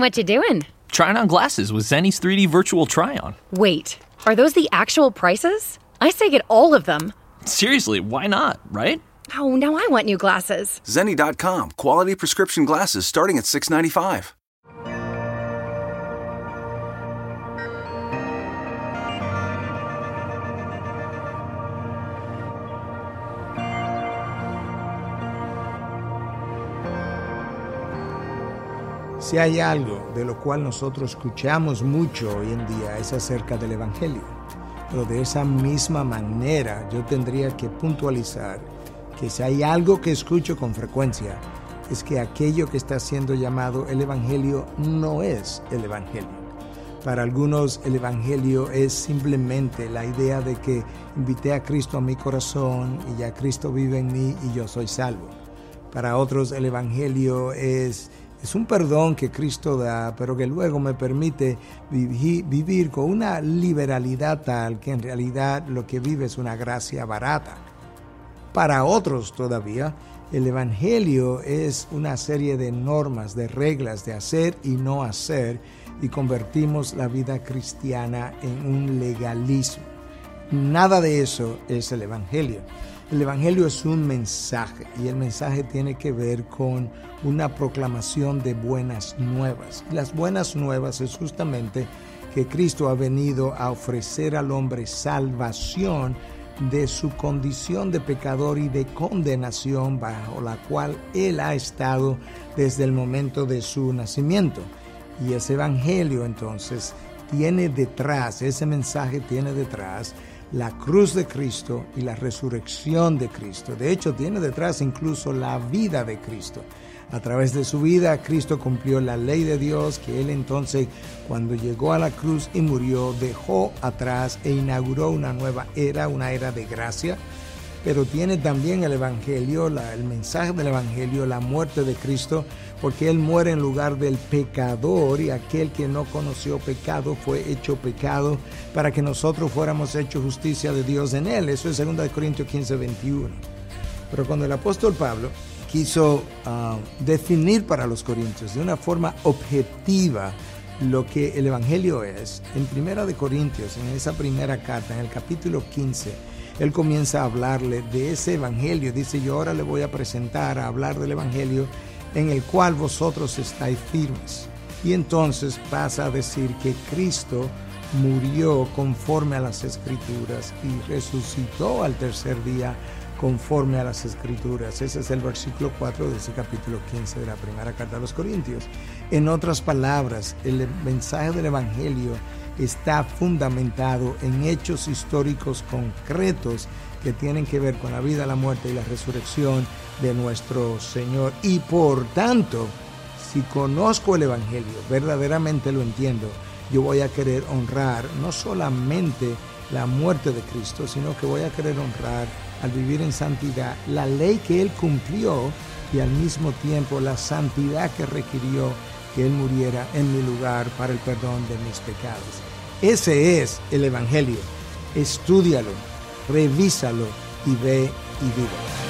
What you doing? Trying on glasses with Zenny's 3D virtual try-on. Wait, are those the actual prices? I say get all of them. Seriously, why not, right? Oh, now I want new glasses. Zenni.com, quality prescription glasses starting at 695. Si hay algo de lo cual nosotros escuchamos mucho hoy en día es acerca del Evangelio. Pero de esa misma manera yo tendría que puntualizar que si hay algo que escucho con frecuencia es que aquello que está siendo llamado el Evangelio no es el Evangelio. Para algunos el Evangelio es simplemente la idea de que invité a Cristo a mi corazón y ya Cristo vive en mí y yo soy salvo. Para otros el Evangelio es es un perdón que Cristo da, pero que luego me permite vivir con una liberalidad tal que en realidad lo que vive es una gracia barata. Para otros todavía, el Evangelio es una serie de normas, de reglas de hacer y no hacer, y convertimos la vida cristiana en un legalismo. Nada de eso es el Evangelio. El Evangelio es un mensaje y el mensaje tiene que ver con una proclamación de buenas nuevas. Las buenas nuevas es justamente que Cristo ha venido a ofrecer al hombre salvación de su condición de pecador y de condenación bajo la cual él ha estado desde el momento de su nacimiento. Y ese Evangelio entonces tiene detrás, ese mensaje tiene detrás la cruz de Cristo y la resurrección de Cristo. De hecho, tiene detrás incluso la vida de Cristo. A través de su vida, Cristo cumplió la ley de Dios que él entonces, cuando llegó a la cruz y murió, dejó atrás e inauguró una nueva era, una era de gracia. Pero tiene también el Evangelio, el mensaje del Evangelio, la muerte de Cristo, porque Él muere en lugar del pecador y aquel que no conoció pecado fue hecho pecado para que nosotros fuéramos hechos justicia de Dios en Él. Eso es 2 Corintios 15, 21. Pero cuando el apóstol Pablo quiso ah, definir para los corintios de una forma objetiva lo que el Evangelio es, en Primera de Corintios, en esa primera carta, en el capítulo 15, él comienza a hablarle de ese Evangelio. Dice, yo ahora le voy a presentar, a hablar del Evangelio en el cual vosotros estáis firmes. Y entonces pasa a decir que Cristo murió conforme a las escrituras y resucitó al tercer día conforme a las escrituras. Ese es el versículo 4 de ese capítulo 15 de la primera carta a los Corintios. En otras palabras, el mensaje del Evangelio está fundamentado en hechos históricos concretos que tienen que ver con la vida, la muerte y la resurrección de nuestro Señor. Y por tanto, si conozco el Evangelio, verdaderamente lo entiendo, yo voy a querer honrar no solamente la muerte de Cristo, sino que voy a querer honrar al vivir en santidad la ley que Él cumplió y al mismo tiempo la santidad que requirió que Él muriera en mi lugar para el perdón de mis pecados. Ese es el Evangelio. Estúdialo, revísalo y ve y vive.